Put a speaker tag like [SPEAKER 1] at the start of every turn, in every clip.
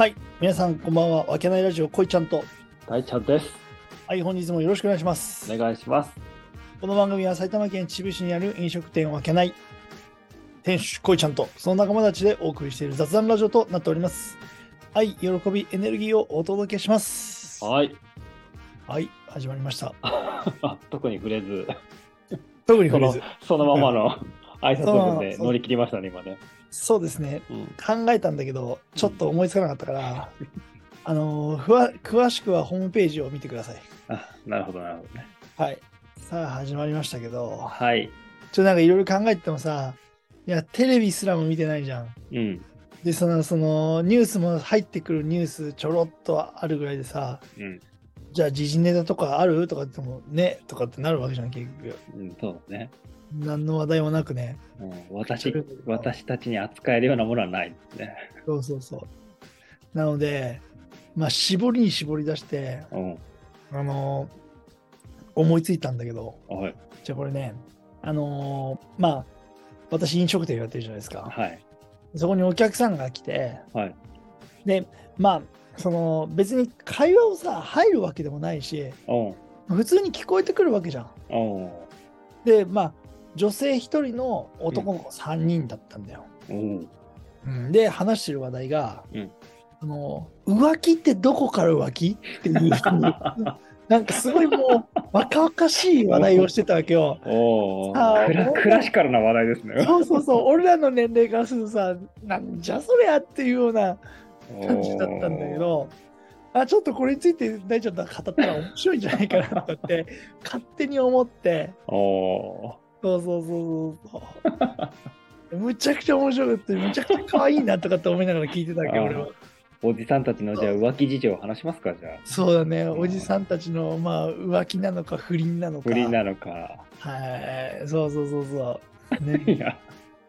[SPEAKER 1] はい。皆さん、こんばんは。わけないラジオ、こいちゃんと。
[SPEAKER 2] 大ちゃんです。
[SPEAKER 1] はい、本日もよろしくお願いします。
[SPEAKER 2] お願いします。
[SPEAKER 1] この番組は埼玉県秩父市にある飲食店わけない店主、こいちゃんと、その仲間たちでお送りしている雑談ラジオとなっております。愛、喜び、エネルギーをお届けします。
[SPEAKER 2] はい。
[SPEAKER 1] はい、始まりました。
[SPEAKER 2] 特に触れず、
[SPEAKER 1] 特にこの
[SPEAKER 2] その、そのままの挨拶文で乗り切りましたね、今ね。
[SPEAKER 1] そうですね。
[SPEAKER 2] うん。
[SPEAKER 1] 考えたんだけど、ちょっと思いつかなかったから、あのーふわ、詳しくはホームページを見てください。
[SPEAKER 2] あ、なるほど、なるほどね。
[SPEAKER 1] はい。さあ、始まりましたけど、
[SPEAKER 2] はい。
[SPEAKER 1] ちょっとなんかいろいろ考えててもさ、いや、テレビすらも見てないじゃん。
[SPEAKER 2] うん。
[SPEAKER 1] で、その、その、ニュースも入ってくるニュースちょろっとあるぐらいでさ、
[SPEAKER 2] うん。
[SPEAKER 1] じゃあ時事ネタとかある？とかっても、ね、とかってなるわけじゃん、結局。
[SPEAKER 2] うん、そうだね。
[SPEAKER 1] 何の話題もなくね。
[SPEAKER 2] うん、私、私たちに扱えるようなものはないですね。
[SPEAKER 1] そうそうそう。なので、まあ、絞りに絞り出して、
[SPEAKER 2] うん。
[SPEAKER 1] あのー思いついたんだけど、
[SPEAKER 2] はい。
[SPEAKER 1] じゃあこれね、あのーまあ、私飲食店やってるじゃないですか。
[SPEAKER 2] はい。
[SPEAKER 1] そこにお客さんが来て、
[SPEAKER 2] はい。
[SPEAKER 1] で、まあ、その別に会話をさ、入るわけでもないし、普通に聞こえてくるわけじゃん。で、まあ、女性1人の男の子3人だったんだよ。
[SPEAKER 2] おう
[SPEAKER 1] うん。で、話してる話題が、
[SPEAKER 2] うん。
[SPEAKER 1] あの浮気ってどこから浮気？っていう。なんかすごいもう若々しい話題をしてたわけよ。あー
[SPEAKER 2] クラシカルな話題ですね。
[SPEAKER 1] そうそうそう、俺らの年齢からするとさ、なんじゃそりゃっていうような感じだったんだけど、あちょっとこれについて大ちゃんと語ったら面白いんじゃないかなって勝手に思って、
[SPEAKER 2] おお
[SPEAKER 1] そうそうそうそう。むちゃくちゃ面白くて、むちゃくちゃ可愛いなとかって思いながら聞いてたわけど、俺は。
[SPEAKER 2] おじさんたちのじゃあ浮気事情を話しますかじゃあ。
[SPEAKER 1] そうだね、おじさんたちの、まあ、浮気なのか不倫なのか。
[SPEAKER 2] 不倫なのか。
[SPEAKER 1] はい、そうそうそうそう。ね、
[SPEAKER 2] いや、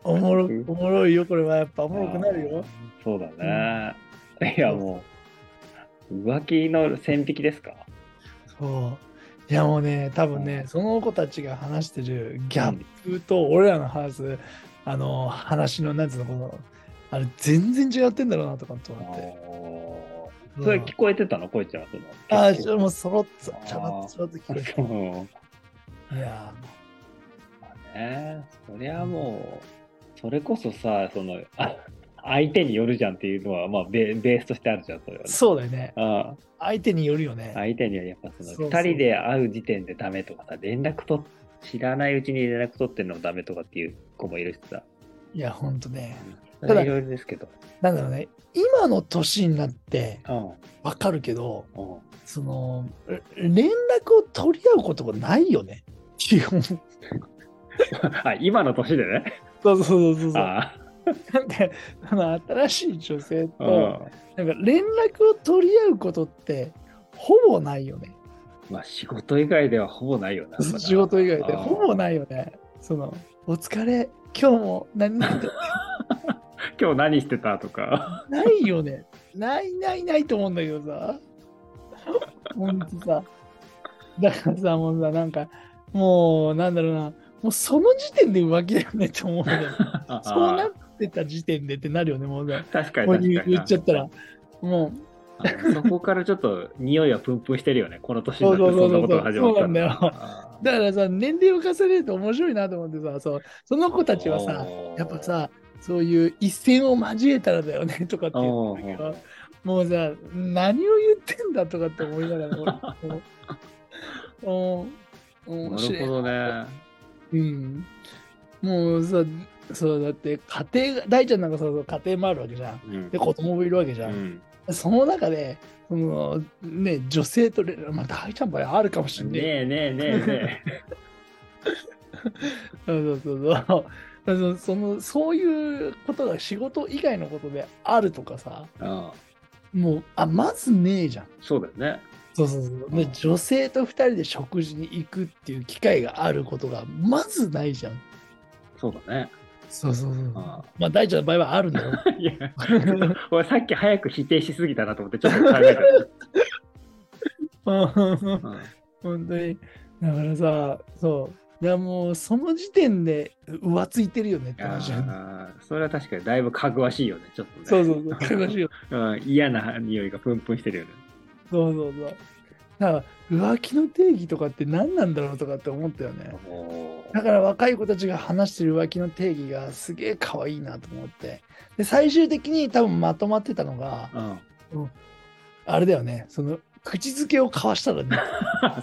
[SPEAKER 1] おもろおもろいよ、これはやっぱおもろくなるよ。
[SPEAKER 2] そうだね。いや、もう、浮気の線引きですか？
[SPEAKER 1] そう。いやもうね、多分ね、その子たちが話してるギャップと俺らの話す、あの、話の、なんつうの、この、あれ、全然違ってんだろうなとかと思って。
[SPEAKER 2] それ聞こえてたの？こいちゃん。その
[SPEAKER 1] ああ、ちょもうそろっと、ちょろっと、聞こえ
[SPEAKER 2] うん
[SPEAKER 1] た。いや
[SPEAKER 2] まあね、そりゃもう、それこそさ、その、あ相手によるじゃんっていうのは、まあベ、ベースとしてあるじゃん、それは
[SPEAKER 1] ー、
[SPEAKER 2] ね。
[SPEAKER 1] そうだよね。
[SPEAKER 2] あ
[SPEAKER 1] 相手によるよね。
[SPEAKER 2] 相手にはやっぱその
[SPEAKER 1] そうそう
[SPEAKER 2] 2人で会う時点でダメとかさ、連絡と知らないうちに連絡取ってるのもダメとかっていう子もいるしさ。
[SPEAKER 1] いや、ほんとね。
[SPEAKER 2] いろいろですけど。
[SPEAKER 1] なんだろうね。今の年になって
[SPEAKER 2] うん。
[SPEAKER 1] わかるけど、
[SPEAKER 2] うん
[SPEAKER 1] その、れ連絡を取り合うことがないよね。基本。そ う
[SPEAKER 2] あ、今の年でね。
[SPEAKER 1] そうそうそうそう。
[SPEAKER 2] あ
[SPEAKER 1] なんか、あの新しい女性
[SPEAKER 2] あ、
[SPEAKER 1] と、なんか連絡を取り合うことって、ほぼないよね。
[SPEAKER 2] まあ仕事以外ではほぼないよな。
[SPEAKER 1] 仕事以外でほぼないよね。その、お疲れ、今日も何
[SPEAKER 2] 今日何してたとか。
[SPEAKER 1] ないよね。ないないないと思うんだけどさ。ほんとさ。だからさ、もうさ、なんか、もう、なんだろうな、もうその時点で浮気だよねって思うんだよね。そうなってた時点でってなるよね、もうさ。
[SPEAKER 2] 確かに
[SPEAKER 1] こう言
[SPEAKER 2] 確かに。
[SPEAKER 1] 言っちゃったら。もう、
[SPEAKER 2] あそこからちょっと匂いはプンプンしてるよね。この年になって
[SPEAKER 1] そうそうんそう
[SPEAKER 2] そなことが始まった
[SPEAKER 1] そうなんだよだからさ、年齢を重ねると面白いなと思ってさ、そうその子たちはさ、やっぱさ、そういう一線を交えたらだよね とかって言うんだけ
[SPEAKER 2] お
[SPEAKER 1] ど、もうさ、何を言ってんだとかって思いながら、俺面
[SPEAKER 2] な
[SPEAKER 1] 白い
[SPEAKER 2] るほどね。
[SPEAKER 1] うん。もうさ、そうだって家庭が、大ちゃんなんかそうそう家庭もあるわけじゃん。
[SPEAKER 2] うん
[SPEAKER 1] で、子供もいるわけじゃ。
[SPEAKER 2] うんん
[SPEAKER 1] その中で、そのね、女性とまあ大ちゃんの場合あるかもしれない。
[SPEAKER 2] ねえねえねえね
[SPEAKER 1] そう そうそうそう。そのそのそういうことが仕事以外のことであるとかさ、
[SPEAKER 2] え。ああ
[SPEAKER 1] もう、あ、まずねえじゃん。
[SPEAKER 2] そうだよね。
[SPEAKER 1] そうそうそう。で、女性と二人で食事に行くっていう機会があることがまずないじゃん。
[SPEAKER 2] そうだね。
[SPEAKER 1] そうそうそう。
[SPEAKER 2] あ
[SPEAKER 1] まあ、大ちゃんの場合はあるんだよ。
[SPEAKER 2] あ いや、俺さっき早く否定しすぎたなと思ってちょっと考えた。
[SPEAKER 1] 本当に。だからさ、そう。いやもうその時点で浮ついてるよねって話
[SPEAKER 2] それは確かにだいぶかぐわしいよね、ちょっとね。
[SPEAKER 1] そうそうそう、かぐわしいよ。
[SPEAKER 2] うん、嫌な匂いがプンプンしてるよね。
[SPEAKER 1] そうそうそう。だから浮気の定義とかって何なんだろうとかって思ったよね。だから若い子たちが話してる浮気の定義がすげえ可愛いなと思って。で、最終的に多分まとまってたのが、
[SPEAKER 2] うん、
[SPEAKER 1] あれだよね、その、口づけを交わしたらね。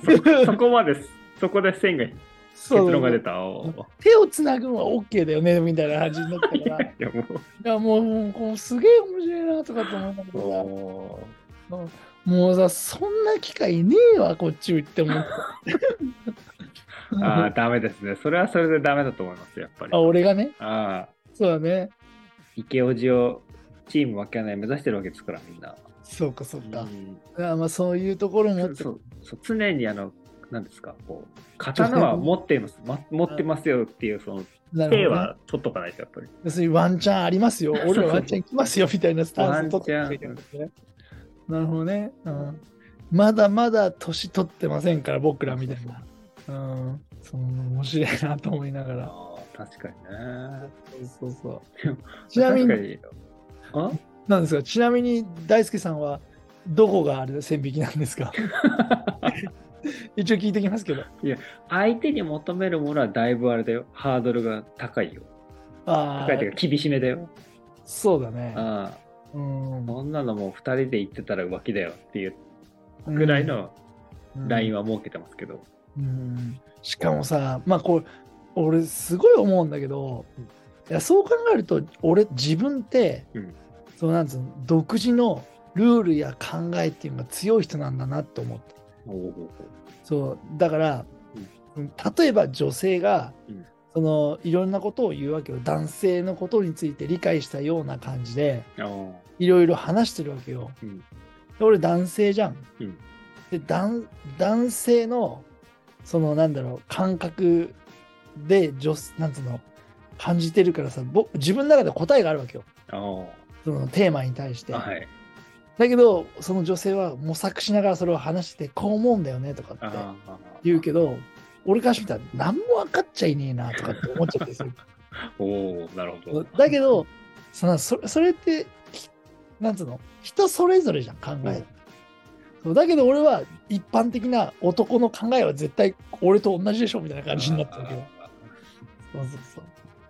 [SPEAKER 2] そ そこまで、そこで線が、結論が出た。
[SPEAKER 1] 手をつなぐのは OK だよね、みたいな感じになったから。い
[SPEAKER 2] いや、もう。
[SPEAKER 1] や、もう、すげえ面白いなとかって思ったけどさもうさ、そんな機会ねえわ、こっちって思った。
[SPEAKER 2] ああ、ダメですね。それはそれでダメだと思います、やっぱり。
[SPEAKER 1] あ、俺がね、
[SPEAKER 2] ああ、
[SPEAKER 1] そうだね。
[SPEAKER 2] 池オジをチーム分けない目指してるわけですから、みんな。
[SPEAKER 1] そうか、そうか。
[SPEAKER 2] うん
[SPEAKER 1] あまあ、そういうところも
[SPEAKER 2] そうそうそう常にあの、なんですか、こう、刀は持っています、ま、持ってますよっていう、その、手は取っとかないと、やっぱり。
[SPEAKER 1] 要するにワンチャンありますよ。俺らワンチャン行きますよみたいなスタンス取ってね。なるほどね、うん。まだまだ年取ってませんから、僕らみたいな。うん。そう面白いなと思いながら。
[SPEAKER 2] ああ、確かにね。
[SPEAKER 1] そうそうそう。ちなみに、
[SPEAKER 2] 確かに。あ？
[SPEAKER 1] なんですか？ちなみに大輔さんはどこがある線引きなんですか？一応聞いてきますけど。
[SPEAKER 2] 相手に求めるものはだいぶあれだよ。ハードルが高いよ。
[SPEAKER 1] ああ、
[SPEAKER 2] 高いというか厳しめだよ。
[SPEAKER 1] そうだね。
[SPEAKER 2] あ
[SPEAKER 1] うん
[SPEAKER 2] あ。そんなのもう2人で行ってたら浮気だよっていうぐらいのライン
[SPEAKER 1] は。
[SPEAKER 2] は設けてますけど。
[SPEAKER 1] うんしかもさ、まあこれ、俺すごい思うんだけど、いやそう考えると、俺自分って、
[SPEAKER 2] うん
[SPEAKER 1] そうなんつうの、独自のルールや考えっていうのが強い人なんだなって思って。そう、だから、例えば女性が、
[SPEAKER 2] うん
[SPEAKER 1] そのいろんなことを言うわけよ。男性のことについて理解したような感じで、
[SPEAKER 2] お
[SPEAKER 1] いろいろ話してるわけよ。
[SPEAKER 2] うん
[SPEAKER 1] で俺男性じゃん。
[SPEAKER 2] うん
[SPEAKER 1] で男男性のそのなんだろう感覚で女なんつうの感じてるからさ僕自分の中で答えがあるわけよ
[SPEAKER 2] お
[SPEAKER 1] そのテーマに対して。
[SPEAKER 2] はい。
[SPEAKER 1] だけどその女性は模索しながらそれを話してこう思うんだよねとかって言うけど俺からしてみたら何も分かっちゃいねえなとかって思っちゃったりする。
[SPEAKER 2] おおなるほど。
[SPEAKER 1] だけどそのそそれってきなんつうの？人それぞれじゃん考え、
[SPEAKER 2] うん。
[SPEAKER 1] そうだけど俺は一般的な男の考えは絶対俺と同じでしょみたいな感じになってるけどそうそうそ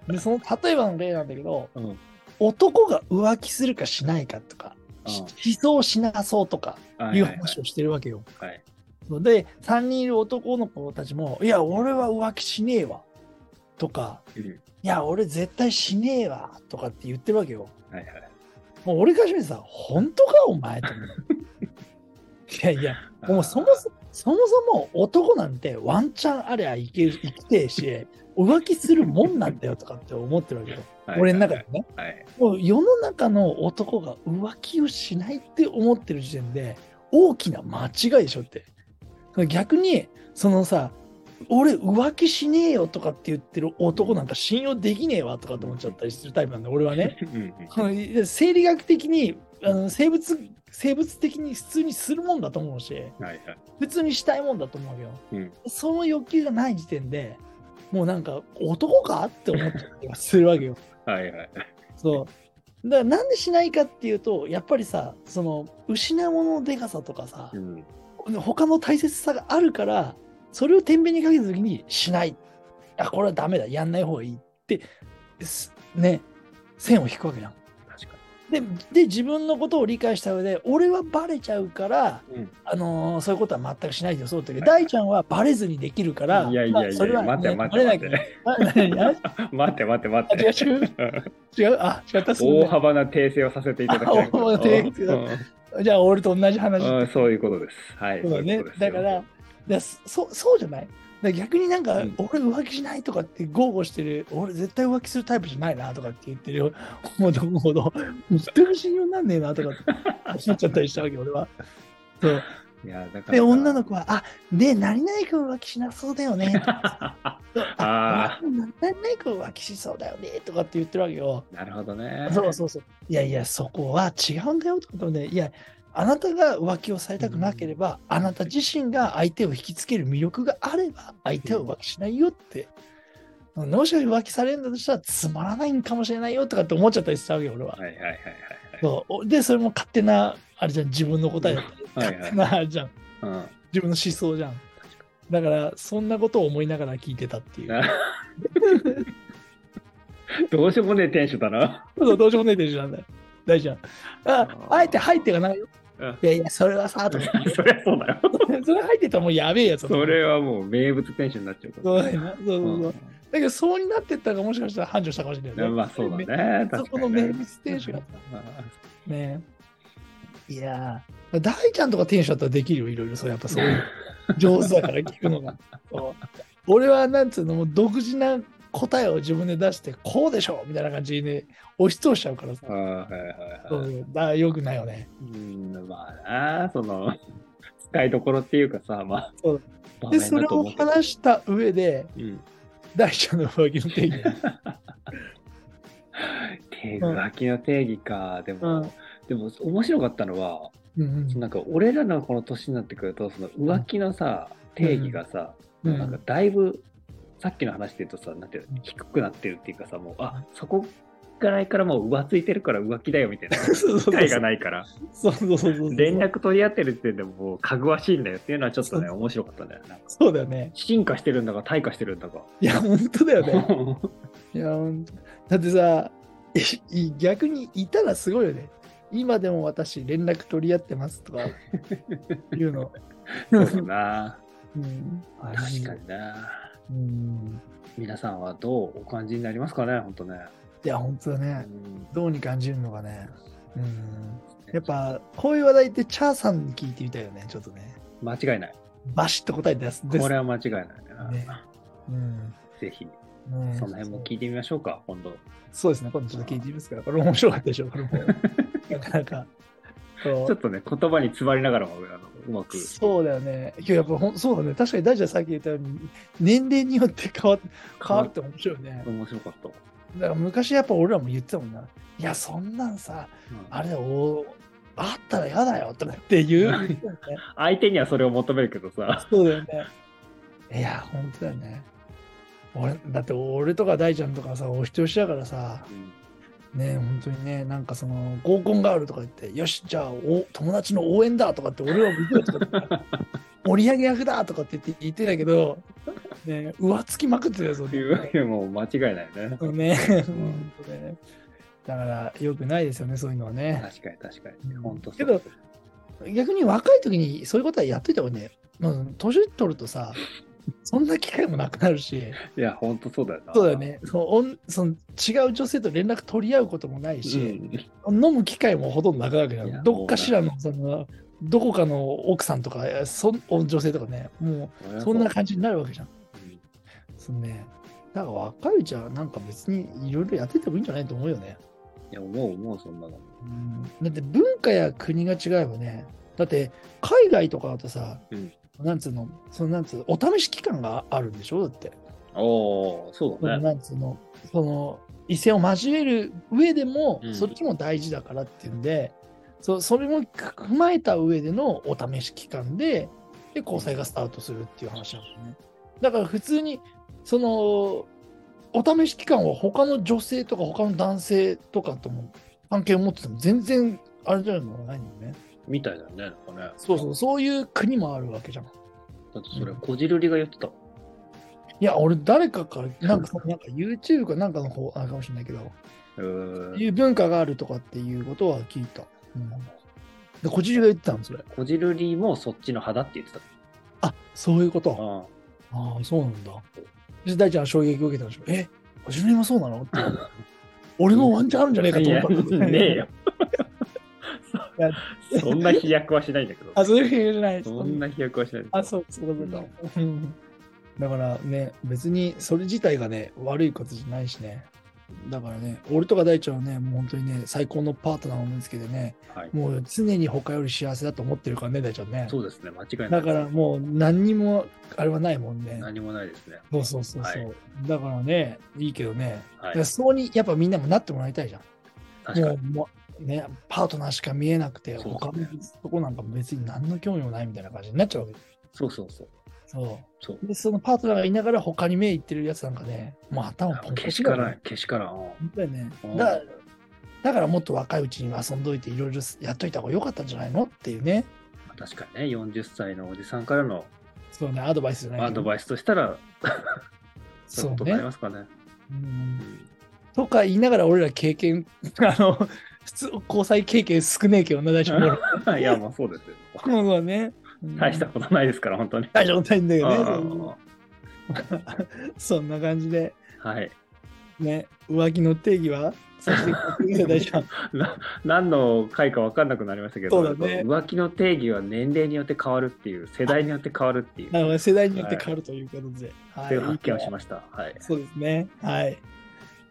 [SPEAKER 1] う。でその例えばの例なんだけど
[SPEAKER 2] うん。
[SPEAKER 1] 男が浮気するかしないかとかししそうしなそうとか
[SPEAKER 2] はいはいはい
[SPEAKER 1] 話をしてるわけよ、
[SPEAKER 2] はい。
[SPEAKER 1] そうで3人いる男の子たちも「いや俺は浮気しねえわ」とか
[SPEAKER 2] うん「
[SPEAKER 1] いや俺絶対しねえわ」とかって言ってるわけよ
[SPEAKER 2] はいはい。
[SPEAKER 1] もう俺からしてさ、本当か？お前と。いやいや、もうそもそも、そもそも男なんてワンチャンありゃいける生きてえし、浮気するもんなんだよとかって思ってるわけよ。
[SPEAKER 2] はい
[SPEAKER 1] 俺の中でね。
[SPEAKER 2] はい。
[SPEAKER 1] もう世の中の男が浮気をしないって思ってる時点で、大きな間違いでしょって。逆に、そのさ、俺浮気しねえよとかって言ってる男なんか信用できねえわとかって思っちゃったりするタイプなんだ、俺はね。生理学的にあの生物生物的に普通にするもんだと思うし
[SPEAKER 2] はいはい。
[SPEAKER 1] 普通にしたいもんだと思うよ
[SPEAKER 2] うん
[SPEAKER 1] その欲求がない時点でもうなんか男かって思っちゃったりはするわけよ
[SPEAKER 2] はいはい。
[SPEAKER 1] そうだからなんでしないかっていうとやっぱりさその失うもののでかさとかさ
[SPEAKER 2] うん
[SPEAKER 1] 他の大切さがあるからそれを天秤にかけた時にしない。あこれはダメだ。やんない方がいいって。す。ね。線を引くわけじゃん。でで自分のことを理解した上で俺はバレちゃうから、
[SPEAKER 2] に。うん。
[SPEAKER 1] あのーそういうことは全くしないでよそうだけど、
[SPEAKER 2] はい。
[SPEAKER 1] 大ちゃんはバレずにできるから
[SPEAKER 2] いやいやいや
[SPEAKER 1] まあそれは、
[SPEAKER 2] 待って待って待って 待って待
[SPEAKER 1] あ違う
[SPEAKER 2] って。
[SPEAKER 1] 違う。違う？あ違った？
[SPEAKER 2] 大幅な訂正をさせていただきたい。
[SPEAKER 1] あ大幅な訂正
[SPEAKER 2] うん
[SPEAKER 1] じゃあ俺と同じ話
[SPEAKER 2] うんそういうことです。はい。
[SPEAKER 1] そうだねだからだそそうじゃない？逆になんか、
[SPEAKER 2] うん
[SPEAKER 1] 俺浮気しないとかって豪語してる俺絶対浮気するタイプじゃないなとかって言ってるよ男ほど全く信用なんねえなとかって思っちゃったりしたわけ俺はそう
[SPEAKER 2] いや、だから。
[SPEAKER 1] で、女の子は、あ、で、何々君浮気しなそうだよね。
[SPEAKER 2] あ
[SPEAKER 1] あ、何々君浮気しそうだよね。とかって言ってるわけよ。
[SPEAKER 2] なるほどね。
[SPEAKER 1] そうそうそう。いやいや、そこは違うんだよとね、いや、あなたが浮気をされたくなければ、あなた自身が相手を引きつける魅力があれば、相手は浮気しないよって。もしかして浮気されるんだとしたらつまらないんかもしれないよとかって思っちゃったりしたわけよ、俺は。
[SPEAKER 2] はいはいはいはい
[SPEAKER 1] そうで、それも勝手な、あれじゃん、自分の答えだったり、
[SPEAKER 2] はいはい
[SPEAKER 1] 勝手な、あれじゃん、
[SPEAKER 2] はい。うん
[SPEAKER 1] 自分の思想じゃん。だから、そんなことを思いながら聞いてたっていう。
[SPEAKER 2] どうしようもねえテンションだな。
[SPEAKER 1] そうどうしようもないでしょなんだよ。大丈夫。あ、あえて入ってがないよ。
[SPEAKER 2] うん
[SPEAKER 1] いやいや、それはさ、とか。
[SPEAKER 2] そりゃそうだよ。
[SPEAKER 1] それ入ってたらもうやべえやつ
[SPEAKER 2] そうれはもう名物テンションになっちゃうか
[SPEAKER 1] そうだ。そうそうそう。
[SPEAKER 2] ら。
[SPEAKER 1] だけど、そうになってったらもしかしたら繁盛したかもしれない
[SPEAKER 2] うん
[SPEAKER 1] よ
[SPEAKER 2] まあそうだね。
[SPEAKER 1] そこの名物店主がさ。
[SPEAKER 2] うん
[SPEAKER 1] ねいやー、大ちゃんとか店主だったらできるよ、いろいろ。そうやっぱそういう。上手だから聞くのが。俺はなんつうの、もう独自な答えを自分で出して、こうでしょみたいな感じで押し通しちゃうからさ
[SPEAKER 2] はいはいはい。
[SPEAKER 1] よくないよね。
[SPEAKER 2] うん、まあな、その、使いどころっていうかさ、まあ、
[SPEAKER 1] そで、
[SPEAKER 2] 面
[SPEAKER 1] それを話した上で、
[SPEAKER 2] うん。
[SPEAKER 1] 大ちゃんの浮気の定義。
[SPEAKER 2] 手浮気の定義か。でも、
[SPEAKER 1] うん
[SPEAKER 2] でも面白かったのは、
[SPEAKER 1] うんうん
[SPEAKER 2] なんか俺らのこの年になってくると、その浮気のさ、定義がさ、
[SPEAKER 1] うん
[SPEAKER 2] なんかだいぶ、さっきの話で言うとさ、なんていうの、低くなってるっていうかさ、もう、あ、そこがないからもう浮ついてるから浮気だよみたいな。
[SPEAKER 1] そうそうそう
[SPEAKER 2] 機会がないから。連絡取り合ってるってでももうかぐわしいんだよっていうのはちょっとね、面白かったんだよね。
[SPEAKER 1] そうだよね。
[SPEAKER 2] 進化してるんだか退化してるんだか。
[SPEAKER 1] いや、本当だよね。いや、だってさ、逆にいたらすごいよね。今でも私、連絡取り合ってますとか言うの。
[SPEAKER 2] そうだな。
[SPEAKER 1] うん、
[SPEAKER 2] 確かにな。
[SPEAKER 1] うん。
[SPEAKER 2] 皆さんはどうお感じになりますかね、本当ね。
[SPEAKER 1] いや、本当だ
[SPEAKER 2] う
[SPEAKER 1] ね。
[SPEAKER 2] ん
[SPEAKER 1] どうに感じるのかね。うん。やっぱ、こういう話題って、チャーさんに聞いてみたいよね、ちょっとね。
[SPEAKER 2] 間違いない。
[SPEAKER 1] バシッと答えてやす。
[SPEAKER 2] これは間違いないな。
[SPEAKER 1] ねうん。
[SPEAKER 2] ぜひ、
[SPEAKER 1] ね
[SPEAKER 2] その辺も聞いてみましょうか、今度。
[SPEAKER 1] そうですね、今度ちょっと聞いてみますから、これ面白かったでしょ、これも。なかなか。
[SPEAKER 2] ちょっとね、言葉に詰まりながらも、うまく。
[SPEAKER 1] そうだよね。今日やっぱほんそうだね。確かに大ちゃんさっき言ったように、年齢によって変わっ変わるって面白いよね。
[SPEAKER 2] 面白かった。
[SPEAKER 1] だから昔やっぱ俺らも言ってたもんな。いや、そんなんさ、
[SPEAKER 2] うん
[SPEAKER 1] あれおあったら嫌だよとかって言う。
[SPEAKER 2] 相手にはそれを求めるけどさ。
[SPEAKER 1] そうだよね。いや、本当だよね。俺だって俺とか大ちゃんとかさ、お人よしだからさ、ね本当にね、なんかその合コンがあるとか言って、よし、じゃあお友達の応援だとかって、俺は向こうとか盛り上げ役だとかって言って言ってたけど、ね、浮つきまくってたよ、それ。
[SPEAKER 2] いう、もう間違いないね。
[SPEAKER 1] ね、本当ねだから、よくないですよね、そういうのはね。
[SPEAKER 2] 確かに確かに。本当。
[SPEAKER 1] けど、逆に若い時にそういうことはやっといた方がね。まあ、年取るとさ、そんな機会もなくなるし、
[SPEAKER 2] いや、本当そうだよな。
[SPEAKER 1] そうだよねそのおんその違う女性と連絡取り合うこともないし、
[SPEAKER 2] うん。
[SPEAKER 1] 飲む機会もほとんどなくなるわけじゃ
[SPEAKER 2] いや
[SPEAKER 1] ん。どっかしらの、その、どこかの奥さんとか、そん女性とかね、もうそんな感じになるわけじゃん。
[SPEAKER 2] うん
[SPEAKER 1] そのね、だから若いうちはなんか別にいろいろやっててもいいんじゃないと思うよね。
[SPEAKER 2] いや、思う思う、そんなの。
[SPEAKER 1] うんだって文化や国が違えばね、だって海外とかだとさ、
[SPEAKER 2] うん
[SPEAKER 1] なんつうの、そのなんつうの、お試し期間があるんでしょ？だって。
[SPEAKER 2] おお、そうだね。
[SPEAKER 1] なんつうの、その異性を交える上でも、
[SPEAKER 2] うん
[SPEAKER 1] そっちも大事だからっていうんで、そそれも踏まえた上でのお試し期間で、で、交際がスタートするっていう話なんだよね。だから普通に、その、お試し期間は他の女性とか他の男性とかとも関係を持ってても全然あれじゃないの？ないね。
[SPEAKER 2] みたいだよね。なんかね。
[SPEAKER 1] そうそう、そういう国もあるわけじゃん。
[SPEAKER 2] だってそれ、こじるりが言ってた。
[SPEAKER 1] いや、俺誰かから、なんかなんか YouTube かなんかの方あるかもしれないけど、いう文化があるとかっていうことは聞いた。うん、で、こじりが言ってたの、それ。
[SPEAKER 2] こじるりもそっちの派だって言ってた。
[SPEAKER 1] あ、そういうこと。
[SPEAKER 2] あ
[SPEAKER 1] ああ、そうなんだ。で、大ちゃんは衝撃を受けたでしょ。え、こじりもそうなの？って。俺のワンチャンあるんじゃねえかと思った。
[SPEAKER 2] ねえよ。そんな飛躍はしないんだけど。
[SPEAKER 1] あ、そういうわけじゃない。
[SPEAKER 2] そんな飛躍はしない。
[SPEAKER 1] あ、そう、そういうこだからね、別にそれ自体がね、悪いことじゃないしね。だからね、俺とか大ちゃんはね、もう本当にね、最高のパートナーを見つけてね、
[SPEAKER 2] はい。
[SPEAKER 1] もう常に他より幸せだと思ってるからね、大ちゃんね。
[SPEAKER 2] そうですね、間違いない。
[SPEAKER 1] だからもう何にもあれはないもんね。
[SPEAKER 2] 何もないですね。
[SPEAKER 1] そうそうそうそう、
[SPEAKER 2] はい
[SPEAKER 1] だからね、いいけどね、
[SPEAKER 2] はい
[SPEAKER 1] そうにやっぱみんなもなってもらいたいじゃん。
[SPEAKER 2] 確かに。
[SPEAKER 1] もうね、パートナーしか見えなくて、
[SPEAKER 2] そう
[SPEAKER 1] 他の
[SPEAKER 2] そうね
[SPEAKER 1] とこなんか別に何の興味もないみたいな感じになっちゃうわけです。
[SPEAKER 2] そうそうそう。
[SPEAKER 1] そ
[SPEAKER 2] そう
[SPEAKER 1] う。で、そのパートナーがいながら他に目いってるやつなんかね、もう頭ポンポン
[SPEAKER 2] けしからん、けしからん。
[SPEAKER 1] だから、だからもっと若いうちに遊んどいていろいろやっといた方が良かったんじゃないのっていうね。
[SPEAKER 2] 確かにね、40歳のおじさんからの
[SPEAKER 1] そうね、アドバイスじゃない
[SPEAKER 2] アドバイスとしたら、そういう
[SPEAKER 1] そう
[SPEAKER 2] ことになり
[SPEAKER 1] ね。
[SPEAKER 2] ますかね。
[SPEAKER 1] うんとか言いながら俺ら経験、あの、普通、交際経験少ねえけどな、大丈夫。
[SPEAKER 2] いや、もうそうですよ。
[SPEAKER 1] そうだね。うん
[SPEAKER 2] 大したことないですから、本当に。
[SPEAKER 1] 大丈夫ないんだけどね
[SPEAKER 2] あ
[SPEAKER 1] そんな感じで、
[SPEAKER 2] ーはい。
[SPEAKER 1] ね、浮気の定義は？
[SPEAKER 2] 何の回か分かんなくなりましたけど、
[SPEAKER 1] ね
[SPEAKER 2] 浮気の定義は年齢によって変わるっていう、世代によって変わるっていう、
[SPEAKER 1] 世代によって変わるということで。
[SPEAKER 2] そういう発見をし
[SPEAKER 1] た。
[SPEAKER 2] ました。はい。
[SPEAKER 1] そうですね。はい。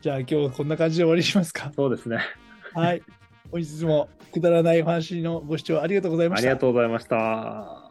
[SPEAKER 1] じゃあ今日はこんな感じで終わりにしますか。
[SPEAKER 2] そうですね。
[SPEAKER 1] はい。本日もくだらない話のご視聴ありがとうございました
[SPEAKER 2] ありが。とうございました。